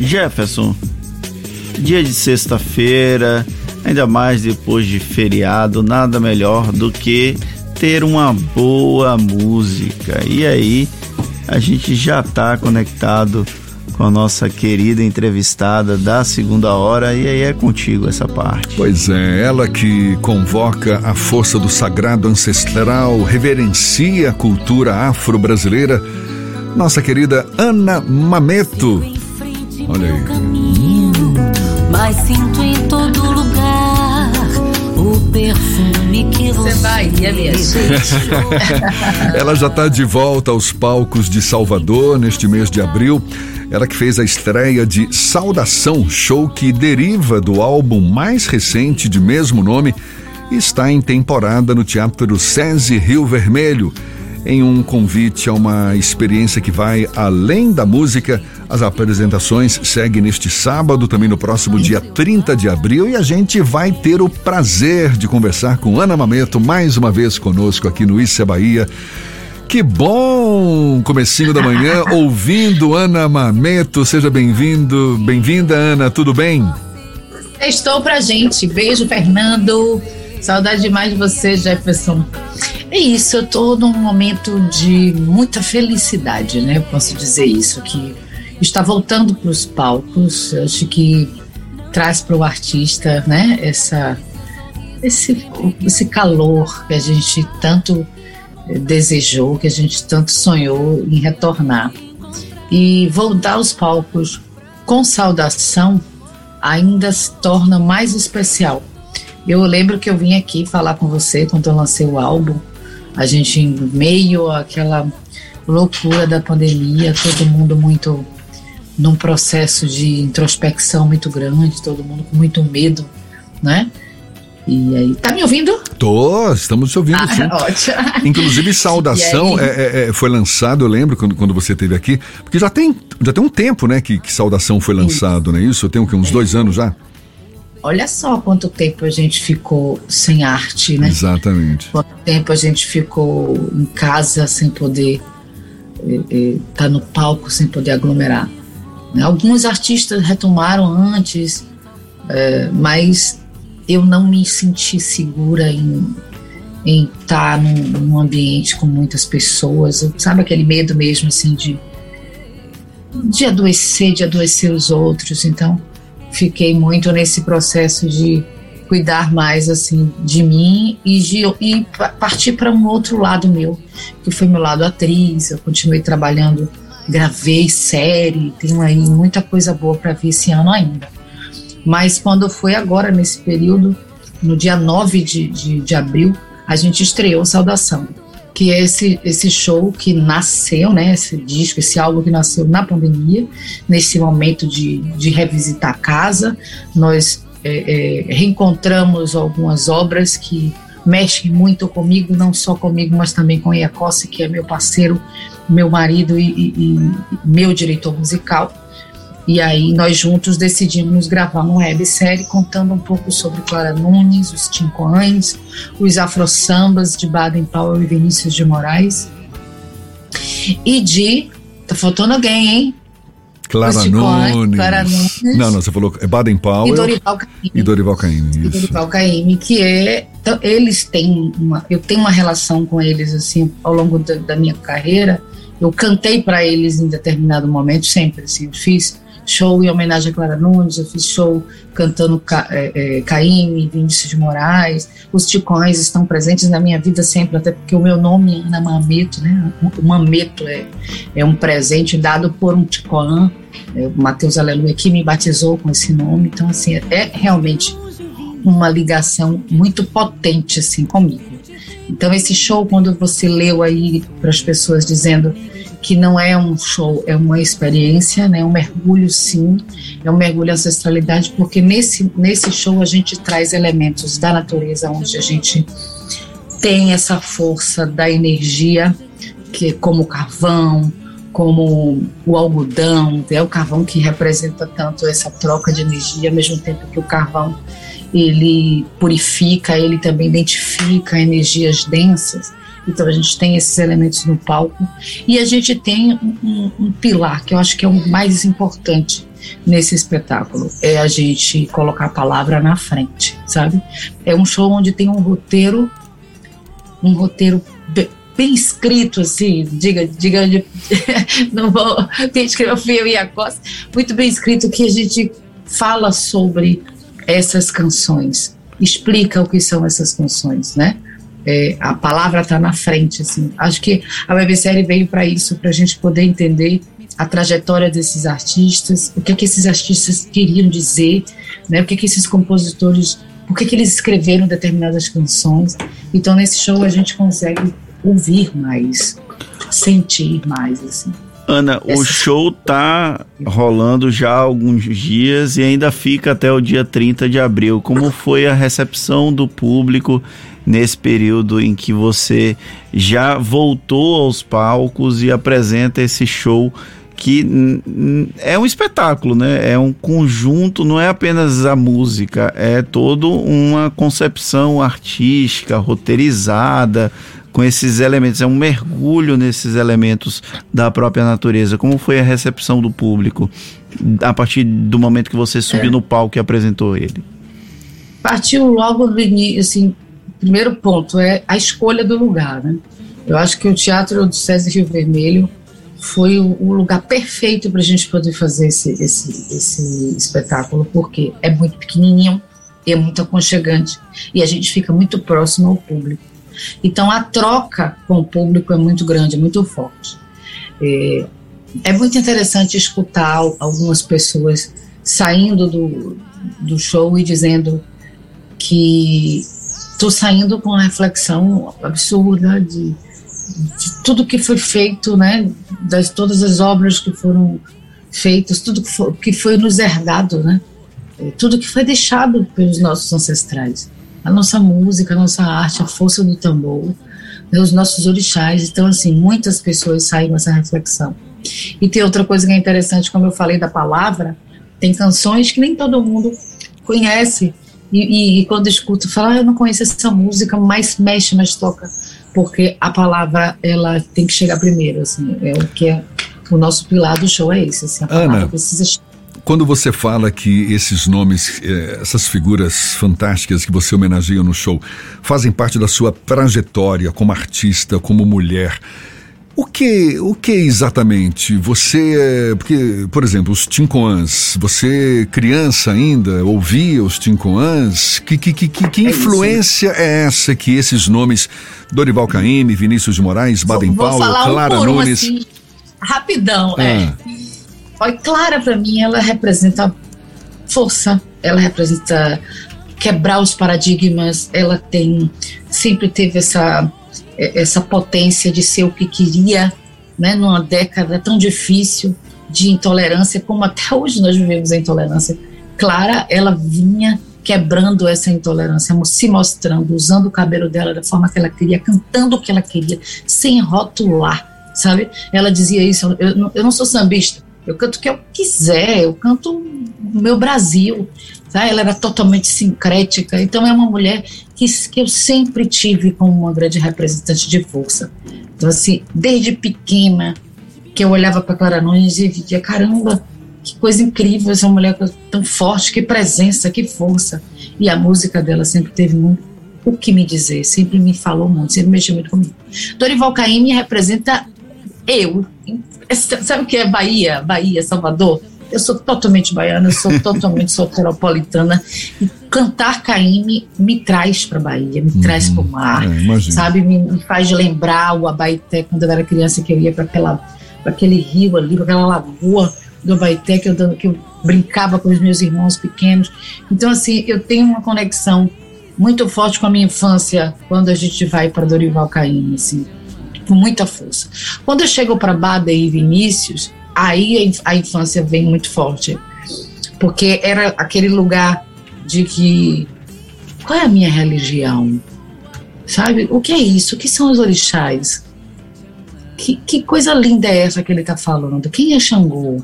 Jefferson, dia de sexta-feira, ainda mais depois de feriado, nada melhor do que ter uma boa música. E aí, a gente já está conectado com a nossa querida entrevistada da segunda hora e aí é contigo essa parte. Pois é, ela que convoca a força do sagrado ancestral, reverencia a cultura afro-brasileira, nossa querida Ana Mameto. Olha aí. Mas sinto em todo lugar o perfume que você, você vai, é mesmo. Ela já está de volta aos palcos de Salvador neste mês de abril. Ela que fez a estreia de Saudação, show que deriva do álbum mais recente de mesmo nome e está em temporada no Teatro SESI Rio Vermelho. Em um convite a uma experiência que vai além da música, as apresentações seguem neste sábado, também no próximo dia 30 de abril, e a gente vai ter o prazer de conversar com Ana Mameto mais uma vez conosco aqui no Issa Bahia. Que bom! Comecinho da manhã, ouvindo Ana Mameto. Seja bem-vindo, bem-vinda, Ana, tudo bem? Estou pra gente. Beijo, Fernando. Saudade demais de você, Jefferson. É isso, eu tô num momento de muita felicidade, né? Eu posso dizer isso, que está voltando para os palcos. Acho que traz para o artista, né? Essa, esse, esse calor que a gente tanto desejou, que a gente tanto sonhou em retornar. E voltar aos palcos com saudação ainda se torna mais especial. Eu lembro que eu vim aqui falar com você quando eu lancei o álbum, a gente em meio àquela loucura da pandemia, todo mundo muito num processo de introspecção muito grande, todo mundo com muito medo, né? E aí, tá me ouvindo? Tô, estamos te ouvindo ah, sim. Ótimo. Inclusive, Saudação é, é, é, foi lançado, eu lembro quando, quando você esteve aqui, porque já tem, já tem um tempo, né, que, que Saudação foi lançado, isso. não é isso? Tem uns dois anos já? Olha só quanto tempo a gente ficou sem arte, né? Exatamente. Quanto tempo a gente ficou em casa sem poder estar é, é, tá no palco, sem poder aglomerar. Né? Alguns artistas retomaram antes, é, mas eu não me senti segura em em estar num, num, ambiente com muitas pessoas, sabe aquele medo mesmo assim de de adoecer, de adoecer os outros. Então, fiquei muito nesse processo de cuidar mais assim de mim e de e partir para um outro lado meu, que foi meu lado atriz. Eu continuei trabalhando, gravei série, tenho aí muita coisa boa para ver esse ano ainda. Mas quando foi agora, nesse período, no dia 9 de, de, de abril, a gente estreou Saudação, que é esse, esse show que nasceu, né, esse disco, esse álbum que nasceu na pandemia, nesse momento de, de revisitar a casa. Nós é, é, reencontramos algumas obras que mexem muito comigo, não só comigo, mas também com Iacossi, que é meu parceiro, meu marido e, e, e meu diretor musical. E aí nós juntos decidimos gravar uma websérie contando um pouco sobre Clara Nunes, os Tincoães, os Afro-Sambas de Baden Powell e Vinícius de Moraes. E de. Tá faltando alguém, hein? Clara Nunes. Clara Nunes. Não, não, você falou é Baden Powell. E Dorival Caymmi. E Dorival Caymmi. Dorival Caymmi, que é. Então, eles têm uma. Eu tenho uma relação com eles, assim, ao longo da, da minha carreira. Eu cantei para eles em determinado momento, sempre, assim, eu fiz show em homenagem a Clara Nunes, eu fiz show cantando Ca, é, é, Caíme, Vinícius de Moraes. Os Ticões estão presentes na minha vida sempre, até porque o meu nome é Ana Mameto, né? O Mameto é, é um presente dado por um Ticoã, é, Matheus Aleluia, que me batizou com esse nome. Então, assim, é realmente uma ligação muito potente, assim, comigo. Então, esse show, quando você leu aí para as pessoas dizendo que não é um show, é uma experiência, né? Um mergulho, sim, é um mergulho ancestralidade, porque nesse, nesse show a gente traz elementos da natureza, onde a gente tem essa força da energia, que como o carvão, como o algodão, é o carvão que representa tanto essa troca de energia, ao mesmo tempo que o carvão ele purifica, ele também identifica energias densas Então a gente tem esses elementos no palco e a gente tem um, um, pilar que eu acho que é o mais importante nesse espetáculo é a gente colocar a palavra na frente, sabe? É um show onde tem um roteiro, um roteiro bem escrito, assim, diga, diga, não vou, quem escreveu fui eu e a Costa, muito bem escrito que a gente fala sobre essas canções, explica o que são essas canções, né? É, a palavra está na frente, assim. Acho que a websérie veio para isso, para a gente poder entender a trajetória desses artistas, o que é que esses artistas queriam dizer, né? O que é que esses compositores, por que que eles escreveram determinadas canções. Então nesse show a gente consegue ouvir mais, sentir mais, assim. Ana, Essa... o show tá rolando já há alguns dias e ainda fica até o dia 30 de abril. Como foi a recepção do público nesse período em que você já voltou aos palcos e apresenta esse show que é um espetáculo, né? É um conjunto, não é apenas a música, é toda uma concepção artística, roteirizada, com esses elementos, é um mergulho nesses elementos da própria natureza. Como foi a recepção do público a partir do momento que você subiu é. no palco e apresentou ele? Partiu logo do início, assim, primeiro ponto é a escolha do lugar, né? Eu acho que o Teatro do César Rio Vermelho foi o, lugar perfeito para a gente poder fazer esse, esse, esse espetáculo, porque é muito pequenininho, é muito aconchegante e a gente fica muito próximo ao público. Então a troca com o público é muito grande, é muito forte. É, é muito interessante escutar algumas pessoas saindo do, do show e dizendo que estou saindo com uma reflexão absurda de, de, tudo que foi feito, né, das todas as obras que foram feitas, tudo que foi, que foi nos herdado, né, tudo que foi deixado pelos nossos ancestrais a nossa música, a nossa arte, a força do tambor, né, os nossos orixás. Então, assim, muitas pessoas saem com essa reflexão. E tem outra coisa que é interessante, como eu falei da palavra, tem canções que nem todo mundo conhece. E, e, quando escuta, fala, ah, eu não conheço essa música, mas mexe, mas toca. Porque a palavra, ela tem que chegar primeiro, assim, é o que é o nosso pilar do show é esse, assim, a palavra Ana, precisa chegar quando você fala que esses nomes, eh, essas figuras fantásticas que você homenageia no show, fazem parte da sua trajetória como artista, como mulher, o que, o que exatamente você, porque, por exemplo, os Tincoãs, você criança ainda ouvia os Tincoãs? Que, que, que, que, é influência é essa que esses nomes, Dorival Caymmi, Vinícius de Moraes, Baden Powell, Clara um Nunes... Um, assim, rapidão, ah. é. Olha, Clara, para mim, ela representa força, ela representa quebrar os paradigmas, ela tem sempre teve essa essa potência de ser o que queria, né, numa década tão difícil de intolerância, como até hoje nós vivemos a intolerância. Clara, ela vinha quebrando essa intolerância, se mostrando, usando o cabelo dela da forma que ela queria, cantando o que ela queria, sem rotular, sabe? Ela dizia isso, eu, eu não sou sambista, eu canto o que eu quiser, eu canto o meu Brasil. Tá? Ela era totalmente sincrética, então é uma mulher que, que eu sempre tive como uma grande representante de força. Então, assim, desde pequena, que eu olhava para Clara Nunes e via, caramba, que coisa incrível essa mulher tão forte, que presença, que força. E a música dela sempre teve muito o que me dizer, sempre me falou muito, sempre mexeu muito comigo. Dorival Caymmi representa eu, Sabe o que é Bahia? Bahia, Salvador? Eu sou totalmente baiana, eu sou totalmente soteropolitana. E cantar Caíme me traz para Bahia, me traz para o mar, é, sabe? Me, me, faz lembrar o Abaité quando eu era criança que eu ia para aquele rio ali, para aquela lagoa do Abaité que eu, que eu brincava com os meus irmãos pequenos. Então, assim, eu tenho uma conexão muito forte com a minha infância quando a gente vai para Dorival Caymmi, assim com muita força. Quando eu chego para Bada e Vinícius, aí a infância vem muito forte, porque era aquele lugar de que qual é a minha religião? Sabe? O que é isso? O que são os orixás? Que, que coisa linda é essa que ele está falando? Quem é Xangô?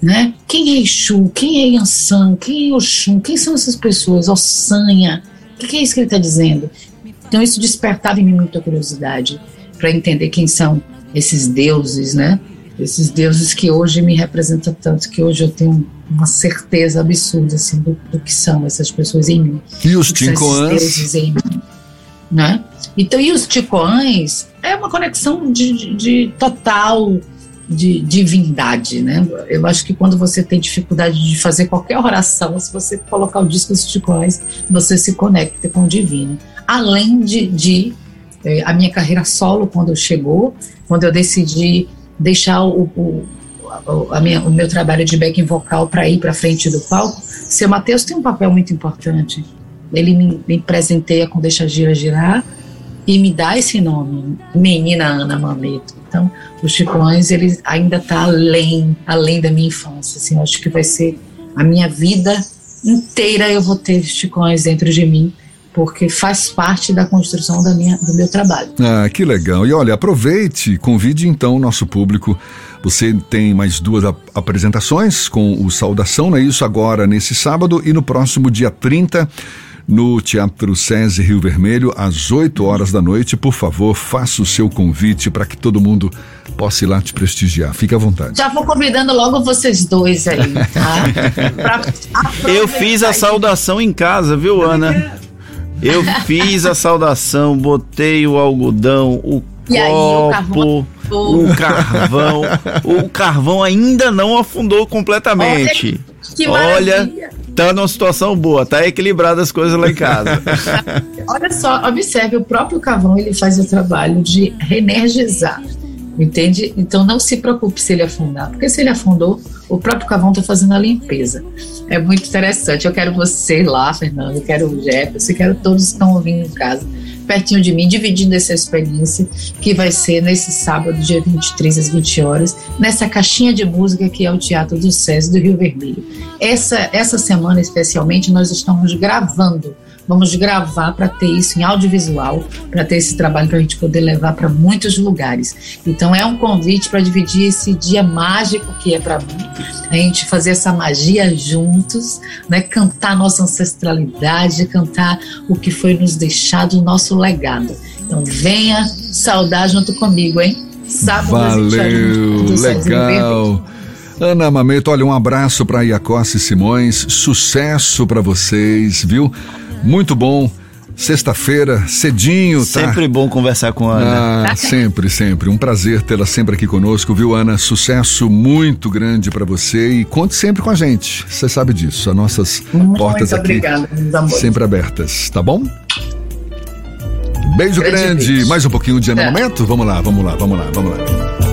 Né? Quem é Exu? Quem é Yansan? Quem é Oxum? Quem são essas pessoas? Ossanha? O que, que é isso que ele está dizendo? Então isso despertava em mim muita curiosidade para entender quem são esses deuses, né? Esses deuses que hoje me representam tanto, que hoje eu tenho uma certeza absurda assim do, do que são essas pessoas em mim. E os Tincoãs? Né? Então, e os Ticoãs é uma conexão de, de, de total de divindade, né? Eu acho que quando você tem dificuldade de fazer qualquer oração, se você colocar o disco dos Ticoãs, você se conecta com o divino. Além de, de eh, a minha carreira solo, quando chegou, quando eu decidi deixar o, o, a minha, o meu trabalho de backing vocal para ir para frente do palco, seu Mateus tem um papel muito importante. Ele me, me presenteia com Deixa Gira Girar e me dá esse nome, Menina Ana Mameto. Então, os Chicões, ele ainda está além, além da minha infância. Assim, eu acho que vai ser a minha vida inteira eu vou ter Chicões dentro de mim porque faz parte da construção da minha, do meu trabalho. Ah, que legal. E olha, aproveite, convide então o nosso público. Você tem mais duas ap apresentações com o Saudação, não é isso? Agora nesse sábado e no próximo dia 30 no Teatro SESI Rio Vermelho, às 8 horas da noite. Por favor, faça o seu convite para que todo mundo possa ir lá te prestigiar. Fique à vontade. Já vou convidando logo vocês dois aí, tá? Eu fiz a saudação em casa, viu, Ana? Eu fiz a saudação, botei o algodão, o e copo, aí, o, o carvão. o carvão ainda não afundou completamente. Olha, que Olha tá numa situação boa, tá equilibrada as coisas lá em casa. Olha só, observe, o próprio carvão ele faz o trabalho de reenergizar, entende? Então não se preocupe se ele afundar, porque se ele afundou, o próprio Cavão está fazendo a limpeza. É muito interessante. Eu quero você lá, Fernando, eu quero o Jefferson, eu quero todos que estão ouvindo em casa, pertinho de mim, dividindo essa experiência que vai ser nesse sábado, dia 23 às 20 horas, nessa caixinha de música que é o Teatro do SESI do Rio Vermelho. Essa, essa semana, especialmente, nós estamos gravando Vamos gravar para ter isso em audiovisual, para ter esse trabalho para a gente poder levar para muitos lugares. Então é um convite para dividir esse dia mágico que é para mim, a gente fazer essa magia juntos, né? Cantar nossa ancestralidade, cantar o que foi nos deixado, o nosso legado. Então venha saudar junto comigo, hein? Sábado Valeu, legal. Ana Mameto, olha, um abraço para Iacossi Simões, sucesso para vocês, viu? Muito bom. Sexta-feira, cedinho, tá? Sempre bom conversar com a Ana. Ah, sempre, sempre. Um prazer tê-la sempre aqui conosco, viu, Ana? Sucesso muito grande para você e conte sempre com a gente. Você sabe disso. As nossas muito portas aqui obrigada, sempre abertas, tá bom? Beijo grande. grande. Mais um pouquinho de Ana é. Momento? Vamos lá, vamos lá, vamos lá, vamos lá.